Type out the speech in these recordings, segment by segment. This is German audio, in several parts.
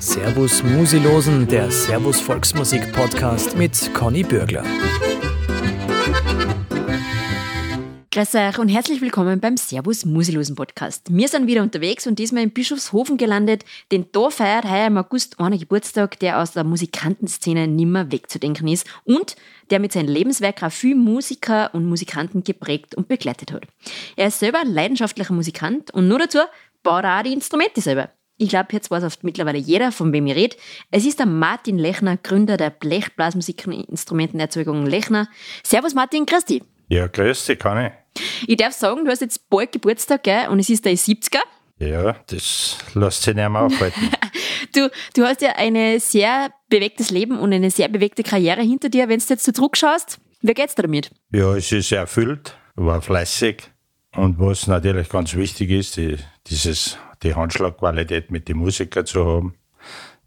Servus Musilosen, der Servus Volksmusik Podcast mit Conny Bürgler. Grüß euch und herzlich willkommen beim Servus Musilosen Podcast. Wir sind wieder unterwegs und diesmal in Bischofshofen gelandet, denn da feiert heuer im August einer Geburtstag, der aus der Musikantenszene nimmer wegzudenken ist und der mit seinem Lebenswerk auch viele Musiker und Musikanten geprägt und begleitet hat. Er ist selber leidenschaftlicher Musikant und nur dazu baut er auch die Instrumente selber. Ich glaube, jetzt weiß oft mittlerweile jeder, von wem ich rede. Es ist der Martin Lechner, Gründer der Blechblasmusik und Instrumentenerzeugung Lechner. Servus Martin, grüß dich. Ja, grüß dich, kann ich. Ich darf sagen, du hast jetzt bald Geburtstag, gell? Und es ist der 70er. Ja, das lässt sich nicht mehr aufhalten. du, du hast ja ein sehr bewegtes Leben und eine sehr bewegte Karriere hinter dir. Wenn du jetzt zurückschaust, wie geht's dir damit? Ja, es ist erfüllt, war fleißig. Und was natürlich ganz wichtig ist, die, dieses, die Handschlagqualität mit den Musikern zu haben,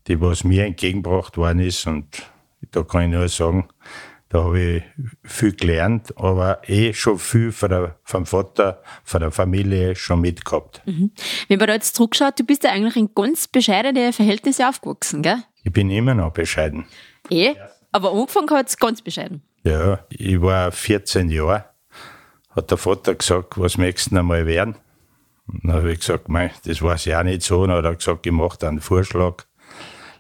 die was mir entgegengebracht worden ist. Und da kann ich nur sagen, da habe ich viel gelernt, aber eh schon viel von der, vom Vater, von der Familie schon mitgehabt. Mhm. Wenn man da jetzt zurückschaut, du bist ja eigentlich in ganz bescheidene Verhältnisse aufgewachsen, gell? Ich bin immer noch bescheiden. Eh, aber angefangen hat es ganz bescheiden. Ja, ich war 14 Jahre, hat der Vater gesagt, was möchtest du einmal werden? Und dann habe ich gesagt, mei, das weiß ich auch nicht so. Und dann hat er gesagt, ich mache dir einen Vorschlag,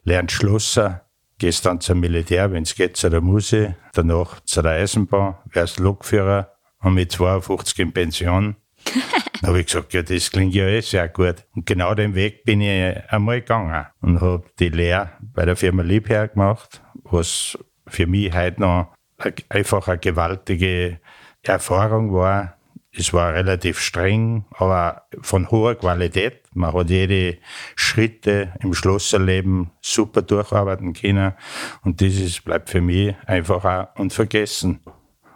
lernst Schlosser, gehst dann zum Militär, wenn es geht, zu der Muse, danach zu der Eisenbahn, wärst Lokführer und mit 52 in Pension. dann habe ich gesagt, ja, das klingt ja eh sehr gut. Und genau den Weg bin ich einmal gegangen und habe die Lehre bei der Firma Liebherr gemacht, was für mich heute noch einfach eine gewaltige Erfahrung war. Es war relativ streng, aber von hoher Qualität. Man hat jede Schritte im Schlosserleben super durcharbeiten können. Und dieses bleibt für mich einfach auch unvergessen.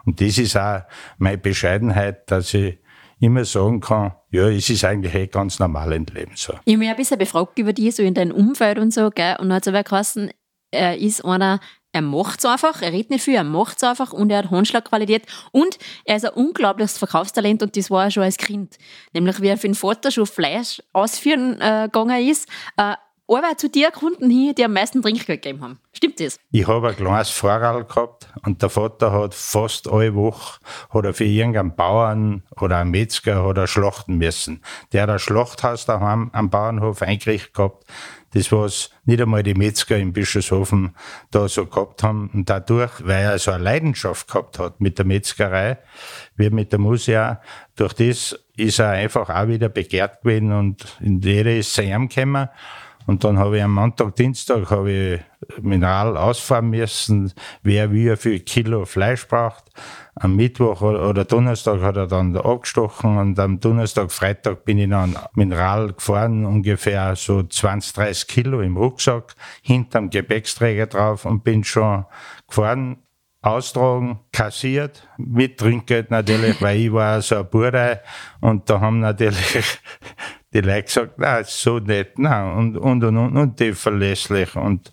Und das ist auch meine Bescheidenheit, dass ich immer sagen kann, ja, es ist eigentlich eh ganz normal im Leben so. Ich habe mich ein bisschen befragt über dich, so in deinem Umfeld und so, gell? Und hat es aber geheißen, er ist einer, er macht's einfach, er redet nicht viel, er macht's einfach und er hat Handschlagqualität und er ist ein unglaubliches Verkaufstalent und das war er schon als Kind. Nämlich wie er für den Vater schon Fleisch ausführen äh, gegangen ist, äh, aber zu dir Kunden hin, die am meisten Trinkgeld gegeben haben. Stimmt das? Ich habe ein kleines Fahrrad gehabt und der Vater hat fast alle Woche hat er für irgendeinen Bauern oder einen Metzger oder schlachten müssen. Der hat ein Schlachthaus daheim am Bauernhof eingerichtet gehabt das was nicht einmal die Metzger in Bischofshofen da so gehabt haben. Und dadurch, weil er so eine Leidenschaft gehabt hat mit der Metzgerei, wie mit der Musik, durch das ist er einfach auch wieder begehrt gewesen und in jeder ist ihm gekommen. Und dann habe ich am Montag, Dienstag habe ich Mineral ausfahren müssen, wer wie viel Kilo Fleisch braucht. Am Mittwoch oder Donnerstag hat er dann abgestochen und am Donnerstag, Freitag bin ich dann Mineral gefahren, ungefähr so 20, 30 Kilo im Rucksack, hinterm Gepäcksträger drauf und bin schon gefahren, austragen, kassiert, mit Trinkgeld natürlich, weil ich war so ein Burdei und da haben natürlich die Leute gesagt, na, so nett, na, und, und, und, und, und die verlässlich. Und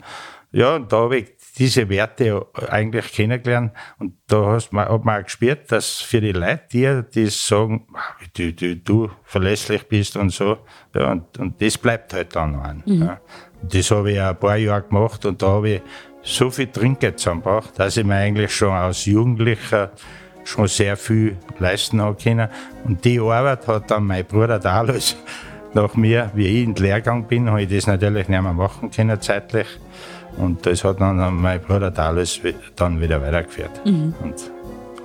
ja, und da habe ich diese Werte eigentlich kennengelernt. Und da hast man, hat man auch gespürt, dass für die Leute, die, die sagen, du, du, du verlässlich bist und so, ja, und, und das bleibt halt dann an. Mhm. Ja. Das habe ich auch ein paar Jahre gemacht und da habe ich so viel Trinkgeld zusammengebracht, dass ich mir eigentlich schon als Jugendlicher schon sehr viel leisten habe können. Und die Arbeit hat dann mein Bruder Dalus nach mir, wie ich in den Lehrgang bin, habe ich das natürlich nicht mehr machen können zeitlich. Und das hat dann mein Bruder Dalus dann wieder weitergeführt. Mhm. Und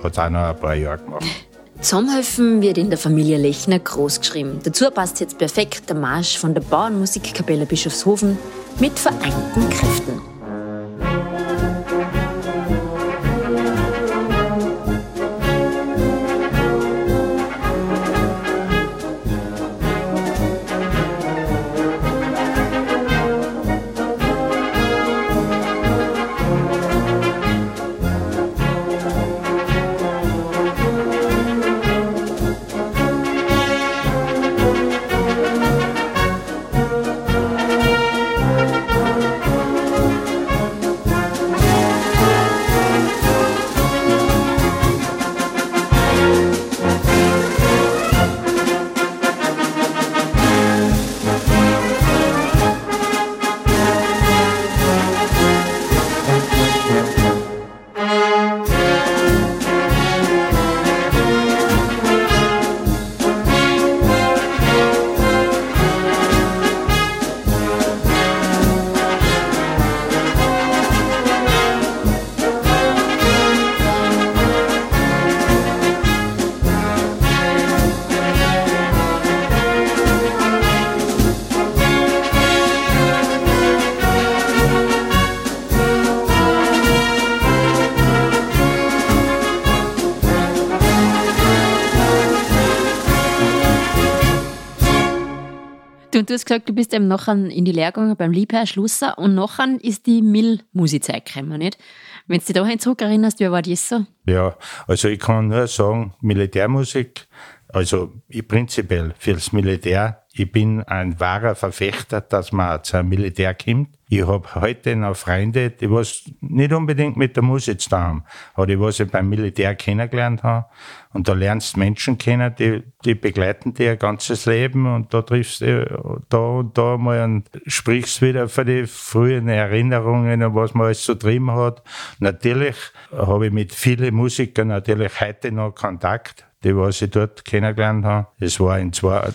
hat auch noch ein paar Jahre gemacht. Zusammenhelfen wird in der Familie Lechner großgeschrieben. Dazu passt jetzt perfekt der Marsch von der Bauernmusikkapelle Bischofshofen mit vereinten Kräften. Du, hast gesagt, du bist eben nachher in die Lehre beim Liebherr Schlusser und nachher ist die Mill-Musikzeit gekommen, nicht? Wenn du dich dahin zurückerinnerst, wie war das so? Ja, also ich kann nur sagen, Militärmusik, also ich prinzipiell fürs Militär, ich bin ein wahrer Verfechter, dass man zum Militär kommt. Ich habe heute noch Freunde, die was nicht unbedingt mit der Musik zu haben, aber die was ich beim Militär kennengelernt habe. Und da lernst Menschen kennen, die, die begleiten dir ein ganzes Leben und da triffst du da und da mal und sprichst wieder für die frühen Erinnerungen und was man alles so drin hat. Natürlich habe ich mit vielen Musikern natürlich heute noch Kontakt die was ich dort kennengelernt habe. Es war in zwei,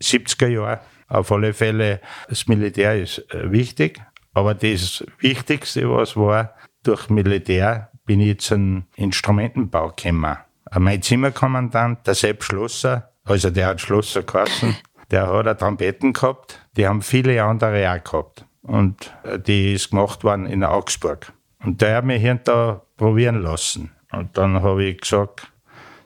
70er Jahren. Auf alle Fälle, das Militär ist äh, wichtig, aber das Wichtigste, was war, durch Militär bin ich zum Instrumentenbau gekommen. Äh, mein Zimmerkommandant, der Sepp Schlosser, also der hat Schlosser geheißen, der hat eine Trompeten gehabt, die haben viele andere auch gehabt. Und äh, die ist gemacht worden in Augsburg. Und der hat mich hier und da probieren lassen. Und dann habe ich gesagt,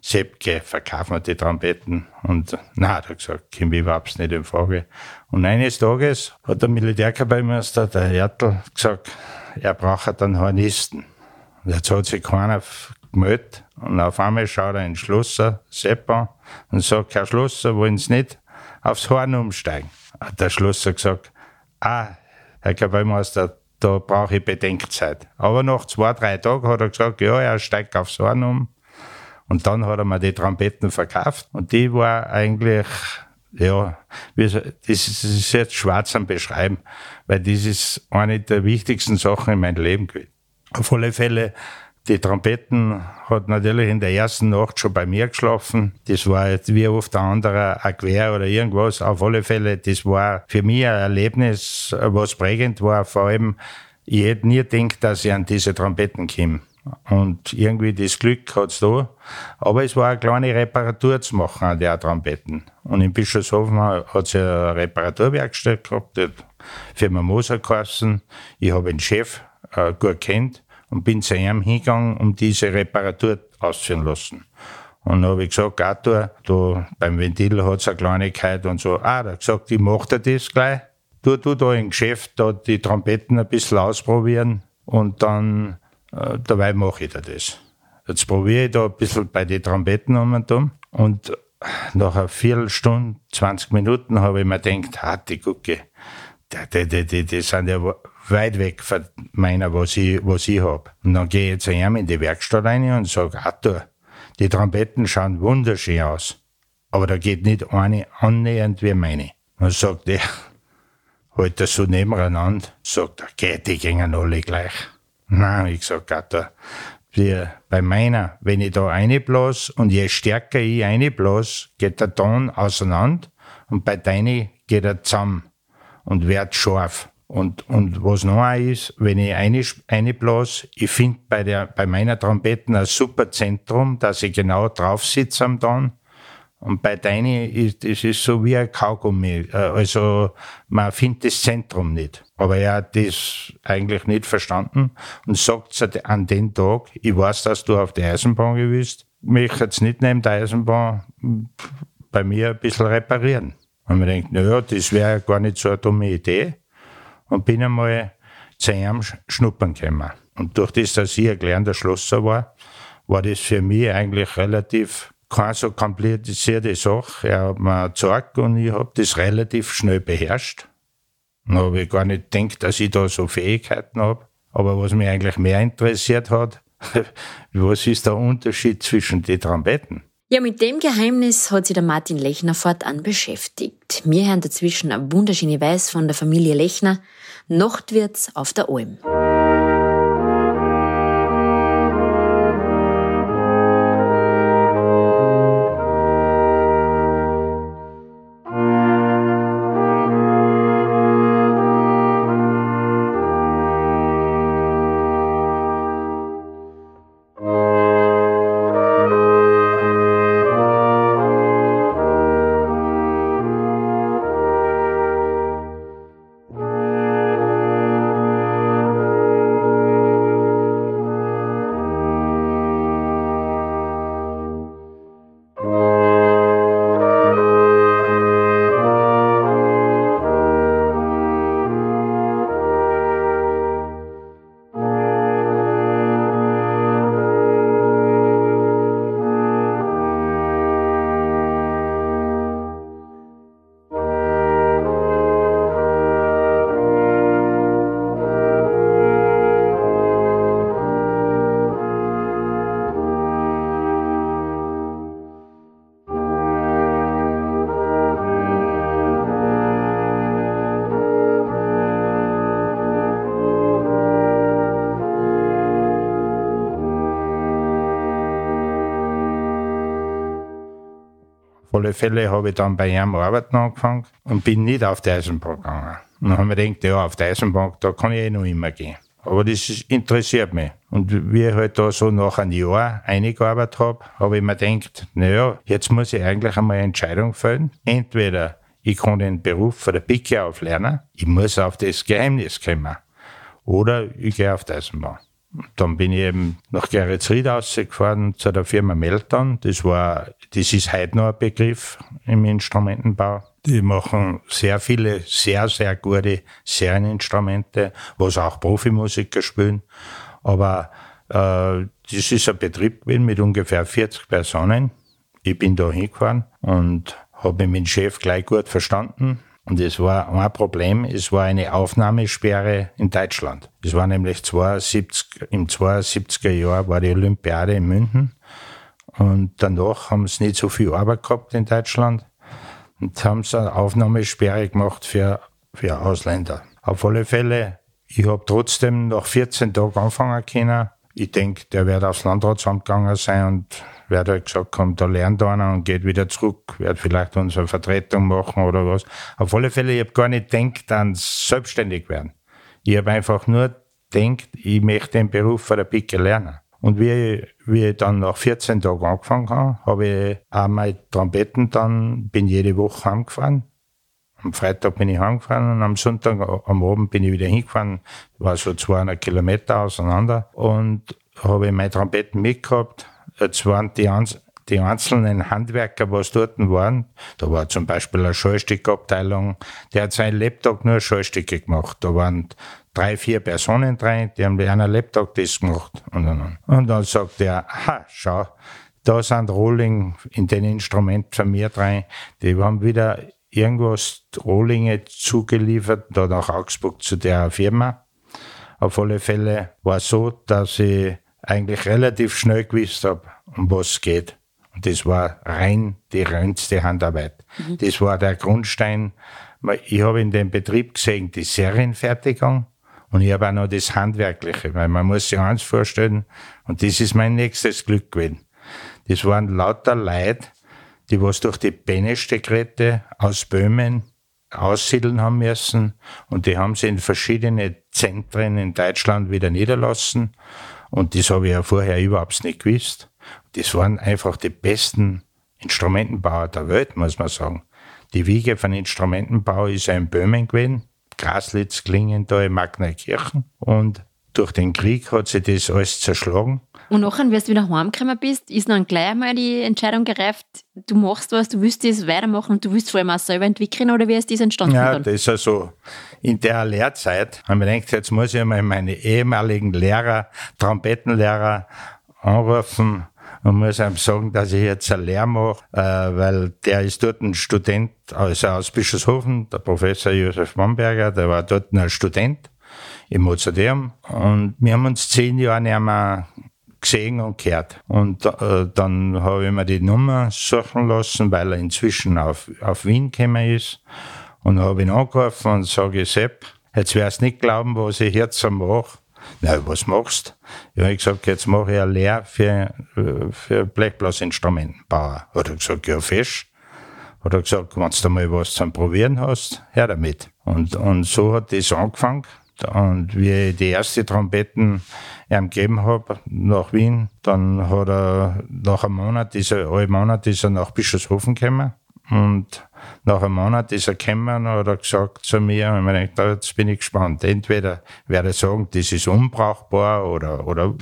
Seppke, verkaufen wir die Trompeten. Und na, hat er gesagt, kommt überhaupt nicht in Frage. Und eines Tages hat der Militärkapellmeister, der Hertel, gesagt, er braucht einen Hornisten. Und jetzt hat sich keiner gemeldet. Und auf einmal schaut er in Schlosser, Sepp an, und sagt, Herr Schlosser, wollen Sie nicht aufs Horn umsteigen? Hat der Schlosser gesagt, ah, Herr Kapellmeister, da brauche ich Bedenkzeit. Aber nach zwei, drei Tagen hat er gesagt, ja, er steigt aufs Horn um. Und dann hat er mir die Trompeten verkauft und die war eigentlich, ja, das ist jetzt schwarz am Beschreiben, weil das ist eine der wichtigsten Sachen in meinem Leben gewesen. Auf alle Fälle, die Trompeten hat natürlich in der ersten Nacht schon bei mir geschlafen. Das war jetzt wie oft ein Quer oder irgendwas. Auf alle Fälle, das war für mich ein Erlebnis, was prägend war. Vor allem, ich hätte nie gedacht, dass ich an diese Trompeten komme. Und irgendwie das Glück hat's da. Aber es war eine kleine Reparatur zu machen an der Trompeten. Und in Bischofshofen hat es eine Reparaturwerkstatt gehabt, die Firma Moser geheißen. Ich habe den Chef äh, gut kennt und bin zu ihm hingegangen, um diese Reparatur auszuführen lassen. Und dann habe ich gesagt, Arthur, da beim Ventil hat's eine Kleinigkeit und so. Ah, da hat gesagt, ich mach dir das gleich. Du, du da im Geschäft da die Trompeten ein bisschen ausprobieren und dann äh, dabei mache ich da das. Jetzt probiere ich da ein bisschen bei den Trompeten um und um. Und nach einer Viertelstunde, 20 Minuten habe ich mir gedacht, hart die Gucke, die, die, die, die sind ja weit weg von meiner, was ich, was ich habe. Und dann gehe ich zu ihm in die Werkstatt rein und sage, Arthur, die Trompeten schauen wunderschön aus. Aber da geht nicht eine annähernd wie meine. Dann sagt er, halt das so nebeneinander, sagt er, geht, die gingen alle gleich. Nein, ich sag, Gatter, wir, bei meiner, wenn ich da reinblas und je stärker ich reinblas, geht der Ton auseinander und bei deine geht er zusammen und wird scharf. Und, und was noch ist, wenn ich eine, eine blas, ich finde bei der, bei meiner Trompeten ein super Zentrum, dass ich genau drauf sitze am Ton. Und bei deinen ist es ist so wie ein Kaugummi. Äh, also man findet das Zentrum nicht. Aber er hat das eigentlich nicht verstanden und sagt an den Tag, ich weiß, dass du auf die Eisenbahn gewusst, mich jetzt nicht neben der Eisenbahn bei mir ein bisschen reparieren. Und man denkt, naja, das wäre gar nicht so eine dumme Idee. Und bin einmal zu ihm schnuppern gekommen. Und durch das, dass ich ein gelernter Schlosser war, war das für mich eigentlich relativ keine so komplizierte Sache. Er hat mir gezeigt und ich habe das relativ schnell beherrscht. Dann habe ich gar nicht gedacht, dass ich da so Fähigkeiten habe. Aber was mich eigentlich mehr interessiert hat, was ist der Unterschied zwischen den Trompeten? Ja, mit dem Geheimnis hat sich der Martin Lechner fortan beschäftigt. Wir hören dazwischen eine wunderschöne Weiß von der Familie Lechner. Nachtwärts auf der Alm. Alle Fälle habe ich dann bei ihm arbeiten angefangen und bin nicht auf die Eisenbahn gegangen. Und dann haben wir gedacht, ja, auf die Eisenbahn, da kann ich eh noch immer gehen. Aber das interessiert mich. Und wie ich halt da so nach einem Jahr eingearbeitet habe, habe ich mir gedacht, naja, jetzt muss ich eigentlich einmal eine Entscheidung fällen. Entweder ich kann den Beruf von der Picke auf lernen, ich muss auf das Geheimnis kommen. Oder ich gehe auf die Eisenbahn. Dann bin ich eben nach Geretsried ausgefahren zu der Firma Melton. Das war, das ist heute noch ein Begriff im Instrumentenbau. Die machen sehr viele, sehr, sehr gute Serieninstrumente, was auch Profimusiker spielen. Aber äh, das ist ein Betrieb gewesen mit ungefähr 40 Personen. Ich bin da hingefahren und habe mit dem Chef gleich gut verstanden. Und es war ein Problem, es war eine Aufnahmesperre in Deutschland. Es war nämlich 72, im 72er Jahr war die Olympiade in München. Und danach haben sie nicht so viel Arbeit gehabt in Deutschland. Und haben sie eine Aufnahmesperre gemacht für, für Ausländer. Auf alle Fälle, ich habe trotzdem nach 14 Tagen anfangen können. Ich denke, der wird aufs Landratsamt gegangen sein und wird halt gesagt haben, da lernt einer und geht wieder zurück, wird vielleicht unsere Vertretung machen oder was. Auf alle Fälle, ich habe gar nicht gedacht an selbstständig werden. Ich habe einfach nur gedacht, ich möchte den Beruf von der Picke lernen. Und wie, wie ich dann nach 14 Tagen angefangen habe, habe ich auch meine Trompeten dann, bin jede Woche heimgefahren. Am Freitag bin ich heimgefahren und am Sonntag, am Abend bin ich wieder hingefahren. War so 200 Kilometer auseinander und habe meine Trompeten mitgehabt, jetzt waren die, die einzelnen Handwerker, was dort waren, da war zum Beispiel eine Schallstickabteilung, der hat seinen Laptop nur Schallstücke gemacht. Da waren drei, vier Personen drin, die haben einer Laptop das gemacht. Und dann, und dann sagt er, ha, schau, da sind Rohling in den Instrumenten von mir drin, die haben wieder irgendwas Rohlinge zugeliefert, da nach Augsburg zu der Firma. Auf alle Fälle war es so, dass ich eigentlich relativ schnell gewusst habe, um was es geht. Und das war rein die reinste Handarbeit. Mhm. Das war der Grundstein. Ich habe in dem Betrieb gesehen, die Serienfertigung und ich habe auch noch das Handwerkliche, weil man muss sich eins vorstellen, und das ist mein nächstes Glück gewesen. Das waren lauter Leute, die was durch die Benestegrette aus Böhmen aussiedeln haben müssen und die haben sie in verschiedene Zentren in Deutschland wieder niederlassen und das habe ich ja vorher überhaupt nicht gewusst. Das waren einfach die besten Instrumentenbauer der Welt, muss man sagen. Die Wiege von Instrumentenbau ist ja in Böhmen gewesen, Graslitz, Klingenthal, in Magnerkirchen. Und durch den Krieg hat sich das alles zerschlagen. Und nachher, wie du wieder heimgekommen bist, ist dann gleich einmal die Entscheidung gereift, du machst was, du willst das weitermachen und du willst vor allem auch selber entwickeln oder wie ist das entstanden? Ja, dann? das ist also in der Lehrzeit, haben wir gedacht, jetzt muss ich mal meine ehemaligen Lehrer, Trompetenlehrer anrufen und muss ihm sagen, dass ich jetzt eine Lehre mache, äh, weil der ist dort ein Student, also aus Bischofshofen, der Professor Josef Bamberger, der war dort ein Student im Mozarteum und wir haben uns zehn Jahre nicht mehr gesehen und gehört. Und äh, dann habe ich mir die Nummer suchen lassen, weil er inzwischen auf, auf Wien gekommen ist. Und habe ihn angerufen und sage, Sepp, jetzt wirst du nicht glauben, was ich jetzt mache. Na, was machst? Ja, ich gesagt, jetzt mache ich eine Lehre für, für Blechblasinstrumentenbauer. Hat er gesagt, ja, fest. Hat er gesagt, wenn du mal was zum Probieren hast, her damit. Und, und so hat das angefangen. Und wie ich die erste Trompeten ihm gegeben habe nach Wien, dann hat er nach einem Monat, ist er, einen Monat ist er nach Bischofshofen gekommen. Und nach einem Monat ist er gekommen und hat er gesagt zu mir, und ich denke, jetzt bin ich gespannt. Entweder werde ich sagen, das ist unbrauchbar oder, oder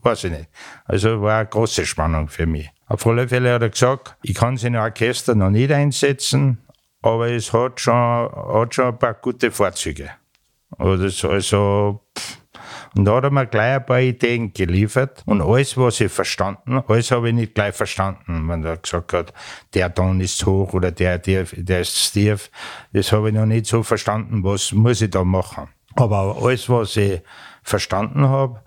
weiß ich nicht. Also war eine große Spannung für mich. Auf alle Fälle hat er gesagt, ich kann sie in ein Orchester noch nicht einsetzen, aber es hat schon, hat schon ein paar gute Vorzüge. Oder so, also, pff. Und da hat er mir gleich ein paar Ideen geliefert. Und alles, was ich verstanden, alles habe ich nicht gleich verstanden. Wenn er gesagt hat, der Ton ist hoch oder der, der, der ist tief. Das habe ich noch nicht so verstanden, was muss ich da machen. Aber alles, was ich verstanden habe,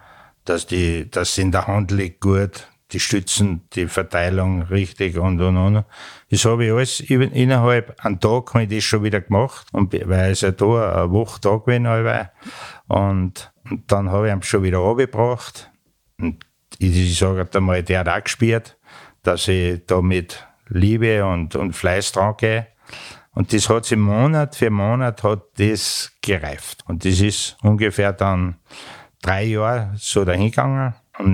dass die, dass in der Hand liegt gut, die Stützen, die Verteilung richtig und und und. Das habe ich alles innerhalb einem Tag habe ich das schon wieder gemacht. Und weil es ja da eine Woche da gewesen war. Und, und dann habe ich ihn schon wieder runtergebracht. Und ich, ich sage einmal, der hat auch gespielt, dass ich da mit Liebe und, und Fleiß dran gehe. Und das hat sich Monat für Monat hat das gereift. Und das ist ungefähr dann drei Jahre so dahingegangen. Und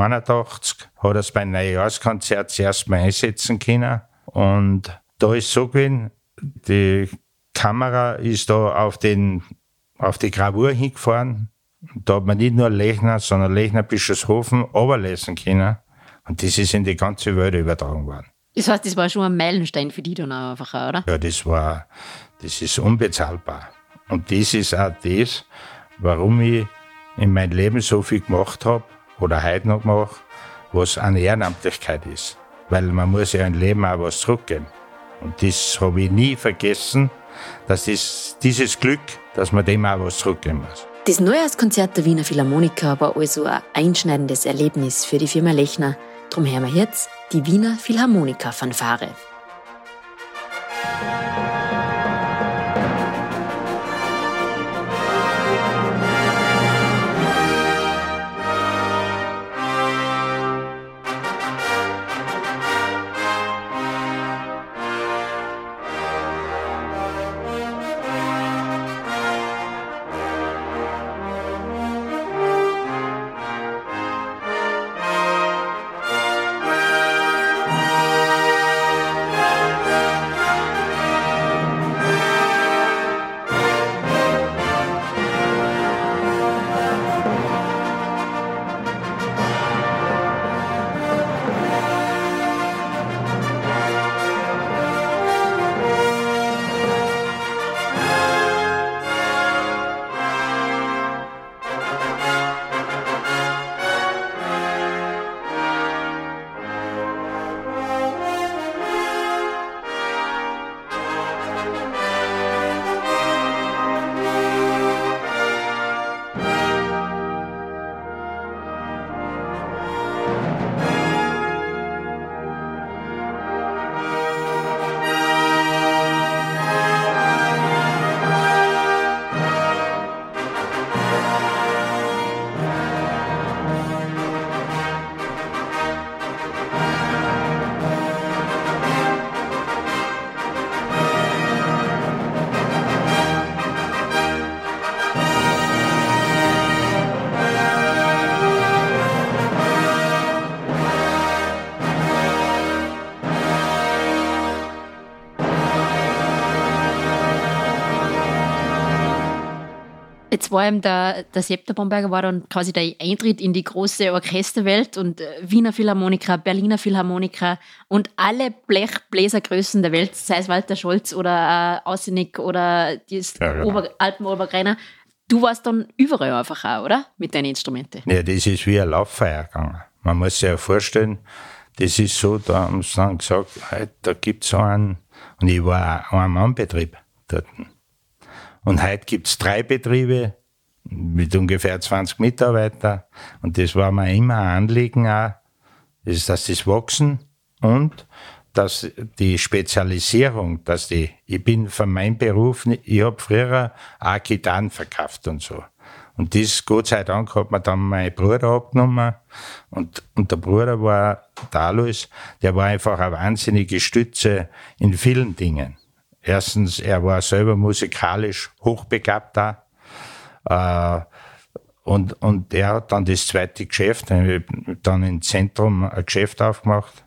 1981 hat er es beim Neujahrskonzert zuerst mal einsetzen können. Und da ist so gewesen, die Kamera ist da auf den, auf die Gravur hingefahren. Da hat man nicht nur Lechner, sondern Lechner Bischofshofen oberlesen können. Und das ist in die ganze Welt übertragen worden. Das heißt, das war schon ein Meilenstein für dich dann einfach, oder? Ja, das war, das ist unbezahlbar. Und das ist auch das, warum ich in meinem Leben so viel gemacht habe oder heute noch mache, was eine Ehrenamtlichkeit ist. Weil man muss ja ein Leben auch was zurückgeben. Und das habe ich nie vergessen, dass das, dieses Glück, dass man dem auch was zurückgeben muss. Das Neujahrskonzert der Wiener Philharmoniker war also ein einschneidendes Erlebnis für die Firma Lechner. Drum hören wir jetzt die Wiener Philharmoniker-Fanfare. War ihm der, der der Bomberger war dann quasi der Eintritt in die große Orchesterwelt und äh, Wiener Philharmoniker, Berliner Philharmoniker und alle Blechbläsergrößen der Welt, sei es Walter Scholz oder äh, Ausenik oder die ja, genau. Ober, Alpen-Obergreiner. Du warst dann überall einfach auch, oder? Mit deinen Instrumenten. Ja, das ist wie ein Lauffeier gegangen. Man muss sich ja vorstellen, das ist so, da haben sie dann gesagt, hey, da gibt es so einen, und ich war ein Mannbetrieb dort. Und heute gibt's drei Betriebe mit ungefähr 20 Mitarbeitern. Und das war mir immer ein Anliegen auch, dass das wachsen und dass die Spezialisierung, dass die, ich bin von meinem Beruf, ich habe früher auch Gitarren verkauft und so. Und das, Gott sei Dank, hat mir dann mein Bruder abgenommen. Und, und der Bruder war, der Alois, der war einfach eine wahnsinnige Stütze in vielen Dingen. Erstens, er war selber musikalisch hochbegabt da. Äh, und, und er hat dann das zweite Geschäft, dann im Zentrum ein Geschäft aufgemacht.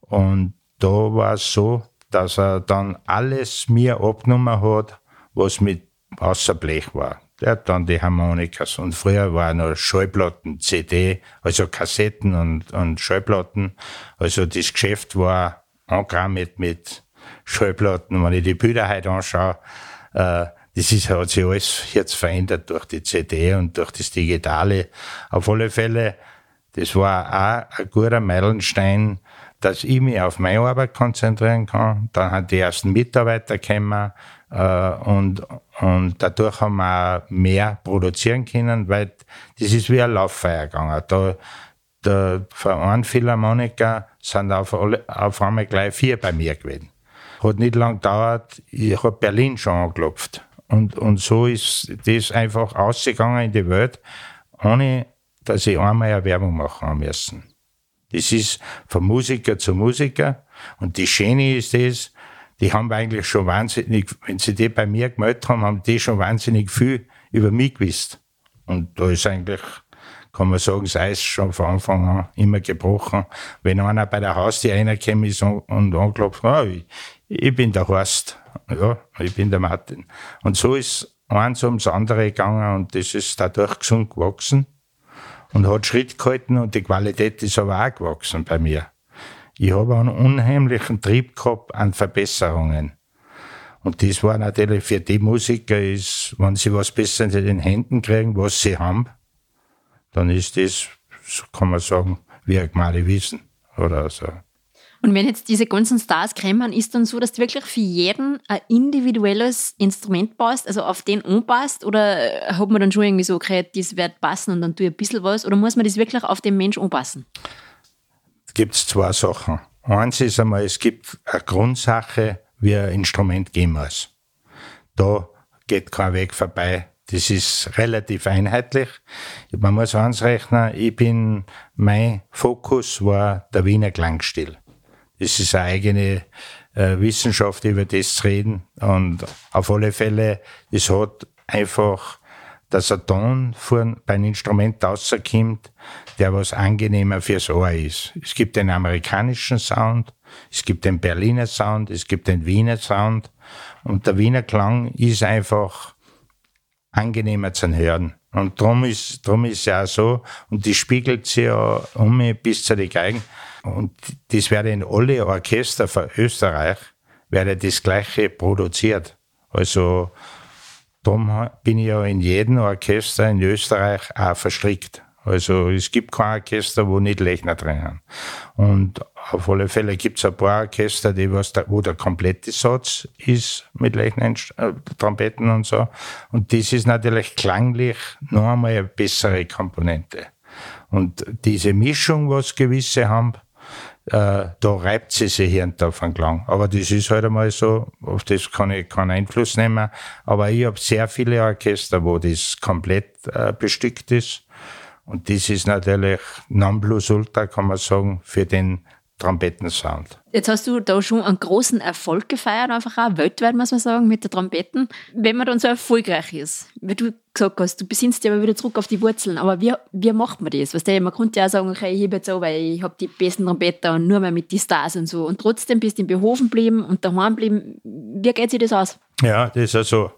Und da war es so, dass er dann alles mir abgenommen hat, was mit außer Blech war. Der hat dann die Harmonikas und früher war noch Schallplatten, CD, also Kassetten und, und Schallplatten. Also das Geschäft war angerammt mit Schallplatten, wenn ich die Bilder heute anschaue, äh, das ist, hat sich alles jetzt verändert durch die CD und durch das Digitale. Auf alle Fälle, das war auch ein guter Meilenstein, dass ich mich auf meine Arbeit konzentrieren kann. Dann hat die ersten Mitarbeiter gekommen, äh, und, und dadurch haben wir auch mehr produzieren können, weil das ist wie ein Lauffeuer gegangen. Da, der Verein Philharmoniker sind auf, alle, auf einmal gleich vier bei mir gewesen. Hat nicht lang gedauert, ich habe Berlin schon angeklopft. Und, und so ist das einfach ausgegangen in die Welt, ohne dass ich einmal eine Werbung machen müssen. Das ist von Musiker zu Musiker. Und die Schöne ist das, die haben eigentlich schon wahnsinnig, wenn sie die bei mir gemeldet haben, haben die schon wahnsinnig viel über mich gewusst. Und da ist eigentlich, kann man sagen, das Eis schon von Anfang an immer gebrochen. Wenn einer bei der Haustür reingekommen ist und, und anklopft, ah, ich, ich bin der Horst, ja, ich bin der Martin. Und so ist eins ums andere gegangen und das ist dadurch gesund gewachsen und hat Schritt gehalten und die Qualität ist aber auch gewachsen bei mir. Ich habe einen unheimlichen Trieb gehabt an Verbesserungen. Und das war natürlich für die Musiker, ist, wenn sie was besser in den Händen kriegen, was sie haben, dann ist das, kann man sagen, wie ein gemale Wissen oder so. Und wenn jetzt diese ganzen Stars kommen, ist dann so, dass du wirklich für jeden ein individuelles Instrument baust, also auf den anpasst? Oder hat man dann schon irgendwie so, okay, das wird passen und dann tue ich ein bisschen was? Oder muss man das wirklich auf den Mensch anpassen? Es gibt zwei Sachen. Eins ist einmal, es gibt eine Grundsache, wie ein Instrument gehen muss. Da geht kein Weg vorbei. Das ist relativ einheitlich. Man muss eins rechnen, ich bin, mein Fokus war der Wiener Klangstil. Das ist eine eigene äh, Wissenschaft, über das zu reden. Und auf alle Fälle, es hat einfach, dass ein Ton von, bei einem Instrument rauskommt, der was angenehmer fürs Ohr ist. Es gibt den amerikanischen Sound, es gibt den Berliner Sound, es gibt den Wiener Sound. Und der Wiener Klang ist einfach angenehmer zu hören. Und drum ist, drum ist ja auch so, und die spiegelt sich ja um mich bis zu den Geigen. Und das werde in alle Orchester von Österreich, werde das Gleiche produziert. Also, darum bin ich ja in jedem Orchester in Österreich auch verstrickt. Also, es gibt kein Orchester, wo nicht Lechner drin haben. Und auf alle Fälle gibt es ein paar Orchester, die was da, wo der komplette Satz ist mit Lechner, äh, Trompeten und so. Und das ist natürlich klanglich noch einmal eine bessere Komponente. Und diese Mischung, was gewisse haben, äh, da reibt sie sich hier und da Klang. Aber das ist halt einmal so, auf das kann ich keinen Einfluss nehmen. Aber ich habe sehr viele Orchester, wo das komplett äh, bestückt ist. Und das ist natürlich Nonplusultra, kann man sagen, für den Trompetensound. Jetzt hast du da schon einen großen Erfolg gefeiert, einfach auch weltweit, muss man sagen, mit der Trompeten. Wenn man dann so erfolgreich ist, wie du gesagt hast, du besinnst dich aber wieder zurück auf die Wurzeln, aber wie, wie macht man das? Weißt du, man könnte ja auch sagen, okay, ich hebe jetzt auch, weil ich habe die besten Trompeter und nur mehr mit den Stars und so. Und trotzdem bist du im Behofen geblieben und daheim geblieben. Wie geht sich das aus? Ja, das ist also.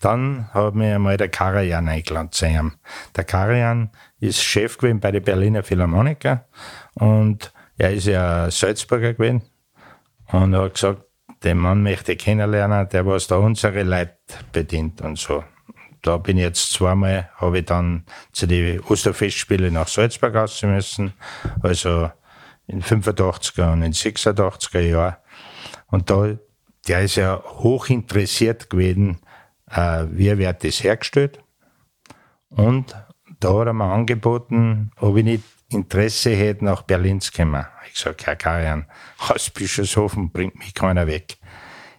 Dann hat mich einmal der Karajan eingeladen zu ihm. Der Karajan ist Chef gewesen bei der Berliner Philharmoniker und er ist ja Salzburger gewesen und hat gesagt, den Mann möchte ich kennenlernen, der was da unsere Leute bedient und so. Da bin ich jetzt zweimal, habe ich dann zu den Osterfestspielen nach Salzburg raus müssen, also in 85er und in 86er Jahren. Und da, der ist ja hoch interessiert gewesen, äh, wie wird das hergestellt. Und da hat er mir angeboten, ob ich nicht Interesse hätte, nach Berlin zu kommen. Ich gesagt, Herr Karian, aus Bischofshofen bringt mich keiner weg.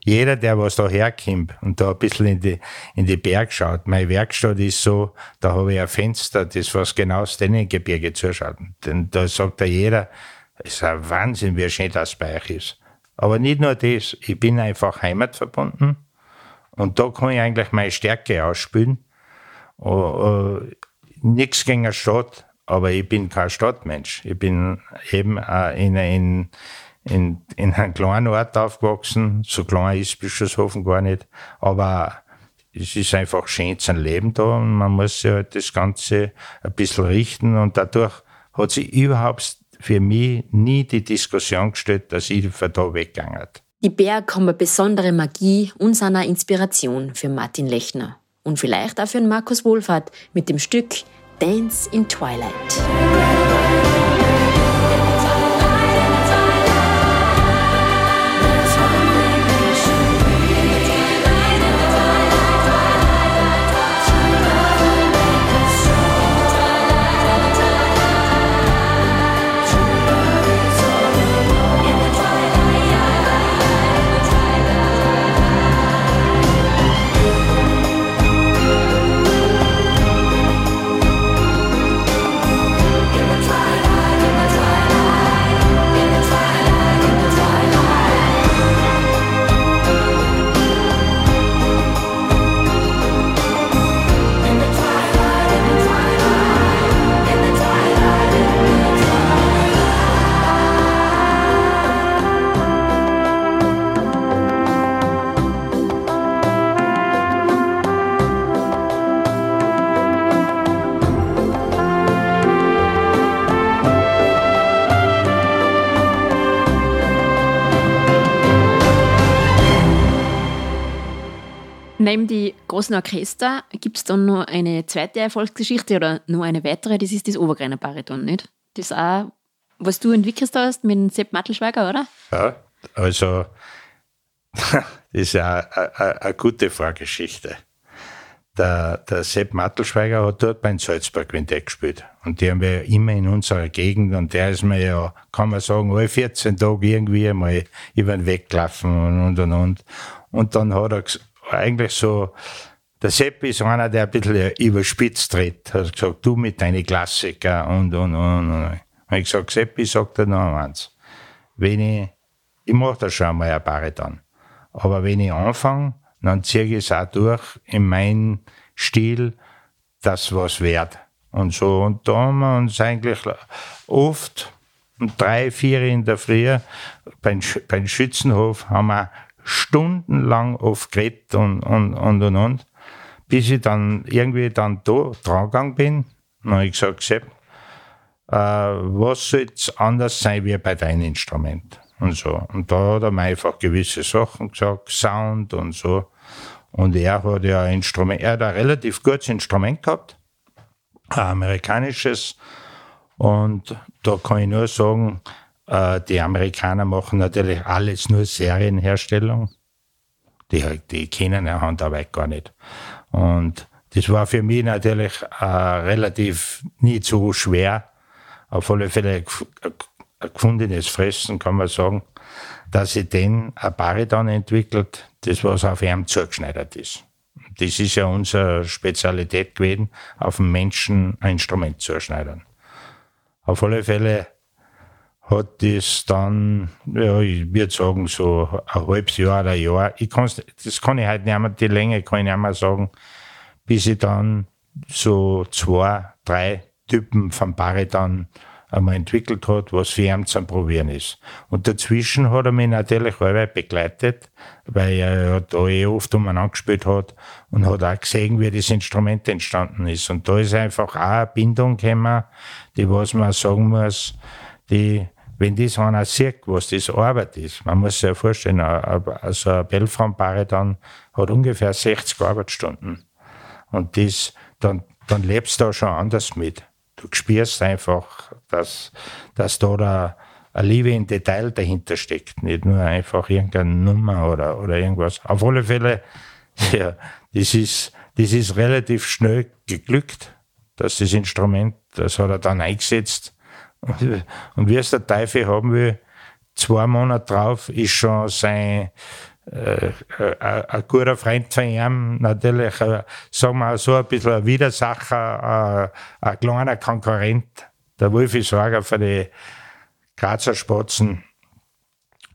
Jeder, der was da herkommt und da ein bisschen in die, in die Berg schaut, meine Werkstatt ist so, da habe ich ein Fenster, das was genau aus den Gebirge zuschaut. Denn da sagt ja jeder, es ist ein Wahnsinn, wie schön das bei euch ist. Aber nicht nur das, ich bin einfach heimatverbunden und da kann ich eigentlich meine Stärke ausspülen. Uh, uh, Nichts gegen eine Stadt, aber ich bin kein Stadtmensch. Ich bin eben in, in, in, in einem kleinen Ort aufgewachsen. So klein ist Bischofshofen gar nicht. Aber es ist einfach schön zu leben da und man muss ja halt das Ganze ein bisschen richten und dadurch hat sich überhaupt für mich nie die Diskussion gestellt, dass ich von da weggegangen Die Berg haben eine besondere Magie und sind eine Inspiration für Martin Lechner. Und vielleicht auch für Markus Wohlfahrt mit dem Stück Dance in Twilight. Neben die großen Orchester gibt es dann noch eine zweite Erfolgsgeschichte oder noch eine weitere, das ist das Obergreiner Bariton, nicht? Das auch, was du entwickelt hast mit Sepp Mattelschweiger, oder? Ja, also das ist ja eine gute Vorgeschichte. Der, der Sepp Mattelschweiger hat dort beim Salzburg Quintett gespielt. Und die haben wir immer in unserer Gegend. Und der ist mir ja, kann man sagen, alle 14 Tage irgendwie einmal über den Weg gelaufen und, und, und, und. Dann hat er eigentlich so, der Sepp ist einer, der ein bisschen überspitzt tritt. Er Hat gesagt, du mit deinen Klassiker und, und, und. und. Und ich gesagt, Sepp, ich sag dir noch eins. Wenn ich, ich mach da schon mal ein Bariton. Aber wenn ich anfange, dann ziehe ich es auch durch in meinen Stil, das was wert. Und so, und da haben wir uns eigentlich oft drei, vier in der Früh beim, beim Schützenhof haben wir stundenlang oft geredet und, und, und, und, und, bis ich dann irgendwie dann da dran gegangen bin. Dann habe ich gesagt, Sepp, äh, was soll jetzt anders sein wie bei deinem Instrument? Und so. Und da hat er mir einfach gewisse Sachen gesagt, Sound und so. Und er hat ja ein Instrument, er hat ein relativ gutes Instrument gehabt, ein amerikanisches. Und da kann ich nur sagen, die Amerikaner machen natürlich alles nur Serienherstellung. Die, die kennen eine Handarbeit gar nicht. Und das war für mich natürlich äh, relativ nicht so schwer. Auf alle Fälle ein gefundenes Fressen, kann man sagen, dass ich den ein Bariton entwickelt, das was auf ihm zugeschneidert ist. Das ist ja unsere Spezialität gewesen, auf den Menschen ein Instrument zu schneidern. Auf alle Fälle hat das dann, ja, ich würde sagen, so ein halbes Jahr oder ein Jahr. Ich kann's, das kann ich halt nicht mehr, die Länge kann ich nicht mehr sagen, bis ich dann so zwei, drei Typen von Bariton einmal entwickelt hat, was für ihn zum Probieren ist. Und dazwischen hat er mich natürlich alle begleitet, weil er da eh oft umeinander gespielt hat und hat auch gesehen, wie das Instrument entstanden ist. Und da ist einfach auch eine Bindung gekommen, die was man sagen muss, die, wenn das einer sieht, was das Arbeit ist, man muss sich ja vorstellen, also ein Belfram-Bariton hat ungefähr 60 Arbeitsstunden. Und das, dann, dann lebst du da schon anders mit. Du spürst einfach, dass, dass da der, ein Liebe in Detail dahinter steckt, nicht nur einfach irgendeine Nummer oder, oder irgendwas. Auf alle Fälle, ja, das ist, das ist relativ schnell geglückt, dass das Instrument, das hat er dann eingesetzt. Und, wie es der Teufel haben will, zwei Monate drauf ist schon sein, äh, äh, ein guter Freund von ihm, natürlich, äh, sagen wir so ein bisschen ein Widersacher, äh, ein kleiner Konkurrent. Der Wolfi Sorger für die Grazer Spatzen.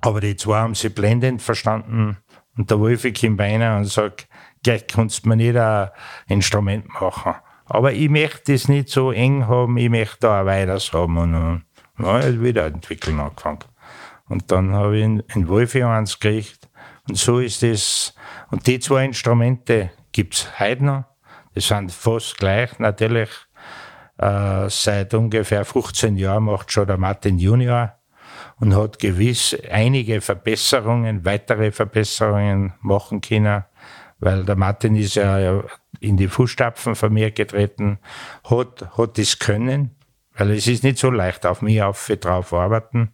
Aber die zwei haben sich blendend verstanden. Und der Wolfi kommt rein und sagt, gleich kannst du mir nicht ein Instrument machen. Aber ich möchte das nicht so eng haben, ich möchte da ein weiteres haben. Und dann habe ich wieder entwickeln angefangen. Und dann habe ich einen Wolfi eins gekriegt und so ist es. Und die zwei Instrumente gibt's heute noch. Die sind fast gleich. Natürlich, äh, seit ungefähr 15 Jahren macht schon der Martin Junior und hat gewiss einige Verbesserungen, weitere Verbesserungen machen können, weil der Martin ist ja in die Fußstapfen von mir getreten, hat, hat das können, weil es ist nicht so leicht, auf mich auf drauf arbeiten.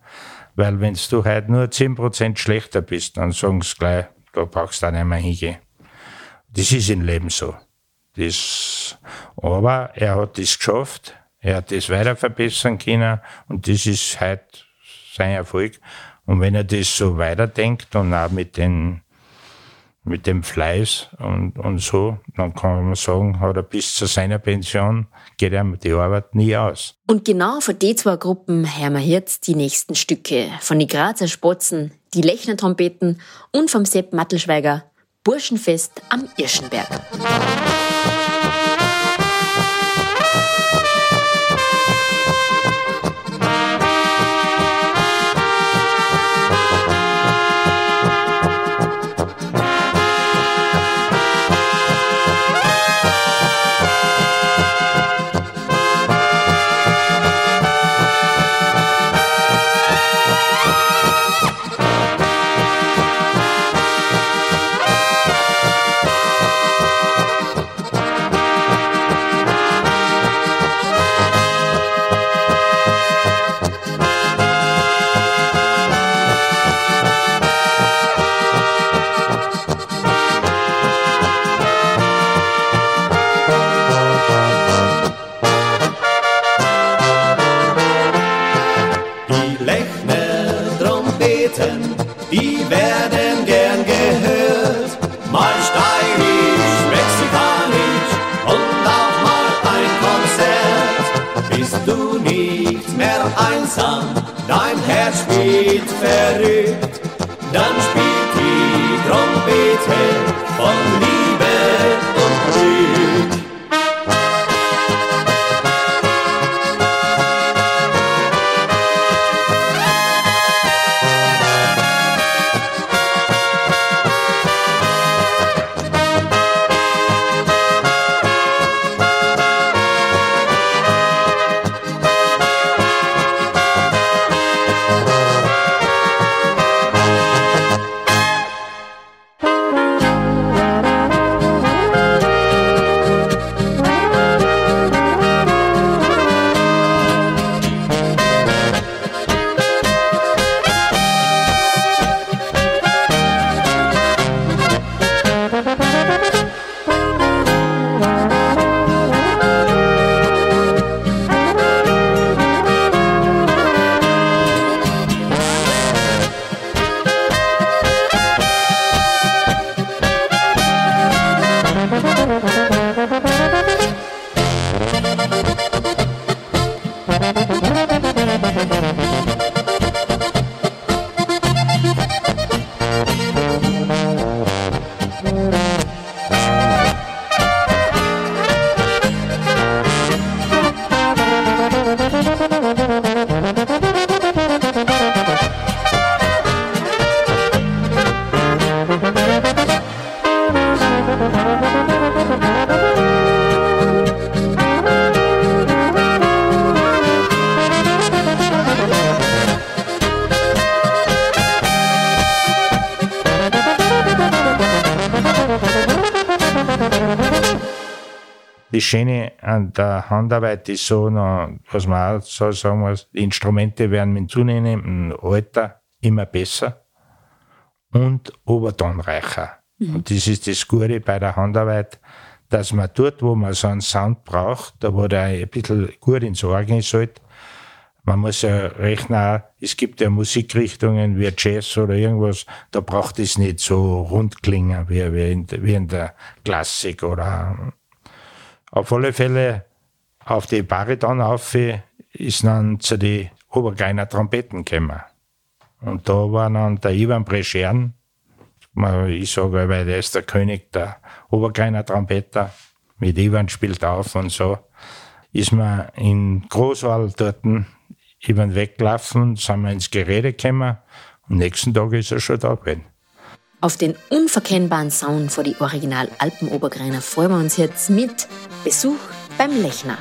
Weil wenn du heute nur 10% schlechter bist, dann sagen sie gleich, da brauchst du auch nicht mehr hingehen. Das ist im Leben so. Das, aber er hat das geschafft, er hat das weiter verbessern können und das ist heute sein Erfolg. Und wenn er das so weiterdenkt und auch mit den mit dem Fleiß und, und so, dann kann man sagen, hat er bis zu seiner Pension, geht ihm die Arbeit nie aus. Und genau von den zwei Gruppen hören wir jetzt die nächsten Stücke. Von die Grazer Spotzen, die Lechner Trompeten und vom Sepp Mattelschweiger, Burschenfest am Irschenberg. Handarbeit ist so, noch, was man auch so sagen muss, die Instrumente werden mit zunehmendem Alter immer besser und obertonreicher. Und das ist das Gute bei der Handarbeit, dass man dort, wo man so einen Sound braucht, da wo der ein bisschen gut ins Ohr gehen sollte, man muss ja rechnen, es gibt ja Musikrichtungen wie Jazz oder irgendwas, da braucht es nicht so rund klingen wie, wie, in, wie in der Klassik oder auf alle Fälle auf die Bariton auf ist dann zu den Oberkleiner Trompeten gekommen. Und da war dann der Ivan Breschern, ich sage, weil der ist der König der Oberkleiner Trompeter, mit Ivan spielt auf und so, ist man in Großwald dort über den Weg gelaufen, sind wir ins Gerede gekommen und nächsten Tag ist er schon da gewesen. Auf den unverkennbaren Sound vor die Original Alpenobergreiner freuen wir uns jetzt mit Besuch beim Lechner.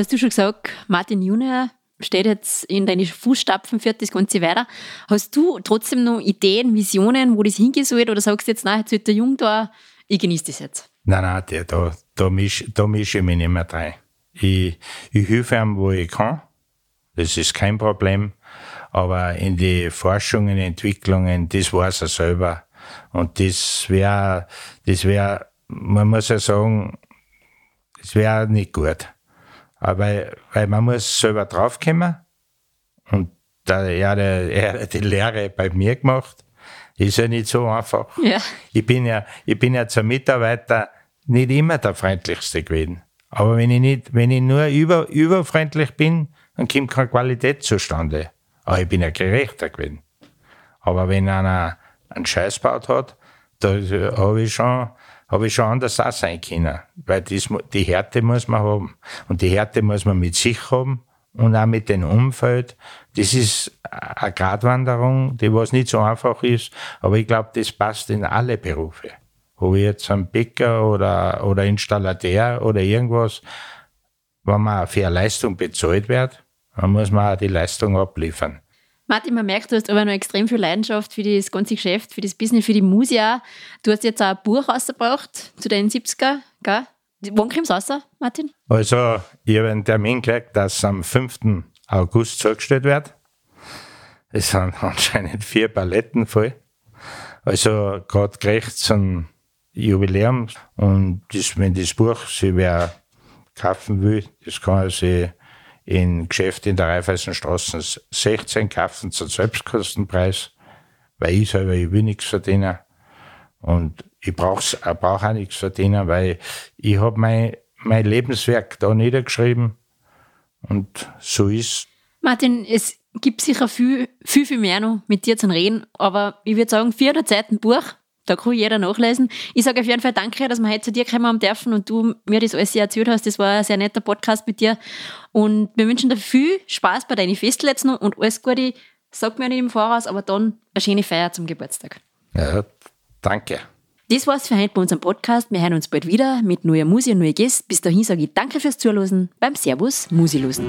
Hast du schon gesagt, Martin Junior steht jetzt in deine Fußstapfen, führt das Ganze weiter. Hast du trotzdem noch Ideen, Visionen, wo das hingehen soll? Oder sagst du jetzt, nein, jetzt wird der Jung da, ich genieße das jetzt? Nein, nein, der, da, da, misch, da mische ich mich nicht mehr rein. Ich, ich helfe ihm, wo ich kann. Das ist kein Problem. Aber in die Forschungen, Entwicklungen, das weiß er selber. Und das wäre, das wäre, man muss ja sagen, das wäre nicht gut. Aber weil, weil man muss selber draufkommen. Und da er, er hat die Lehre bei mir gemacht, ist ja nicht so einfach. Ja. Ich bin ja, ich bin ja zum Mitarbeiter, nicht immer der freundlichste gewesen. Aber wenn ich nicht, wenn ich nur über, überfreundlich bin, dann kommt keine Qualität zustande. Aber ich bin ja gerechter gewesen. Aber wenn einer einen Scheiß baut hat, da habe ich schon, habe ich schon anders auch sein können. Weil das, die Härte muss man haben. Und die Härte muss man mit sich haben und auch mit dem Umfeld. Das ist eine Gratwanderung, die was nicht so einfach ist. Aber ich glaube, das passt in alle Berufe ob ich jetzt ein Bäcker oder, oder Installateur oder irgendwas, wenn man für eine Leistung bezahlt wird, dann muss man auch die Leistung abliefern. Martin, man merkt, du hast aber noch extrem viel Leidenschaft für das ganze Geschäft, für das Business, für die Musik. Du hast jetzt auch ein Buch rausgebracht zu den 70er, gell? Wann kommt es raus, Martin? Also, ich habe einen Termin gekriegt, dass am 5. August zugestellt wird. Es sind anscheinend vier Paletten voll. Also, gerade gerecht zum Jubiläum. Und das, wenn das Buch sich wer kaufen will, das kann er sich in Geschäft in der Raiffeisenstraße 16 kaufen zum Selbstkostenpreis, weil ich selber, ich will nichts verdienen. Und ich brauche brauch auch nichts verdienen, weil ich habe mein, mein Lebenswerk da niedergeschrieben und so ist. Martin, es gibt sicher viel, viel, viel mehr noch mit dir zu reden, aber ich würde sagen, 400 Seiten Buch, da kann jeder nachlesen. Ich sage auf jeden Fall danke, dass wir heute zu dir kommen haben dürfen und du mir das alles erzählt hast. Das war ein sehr netter Podcast mit dir. Und wir wünschen dir viel Spaß bei deinen noch und alles Gute. Sag mir nicht im Voraus, aber dann eine schöne Feier zum Geburtstag. Ja, danke. Das war's für heute bei unserem Podcast. Wir hören uns bald wieder mit neuer Musik und neuen Gästen. Bis dahin sage ich danke fürs Zuhören beim Servus Musilosen.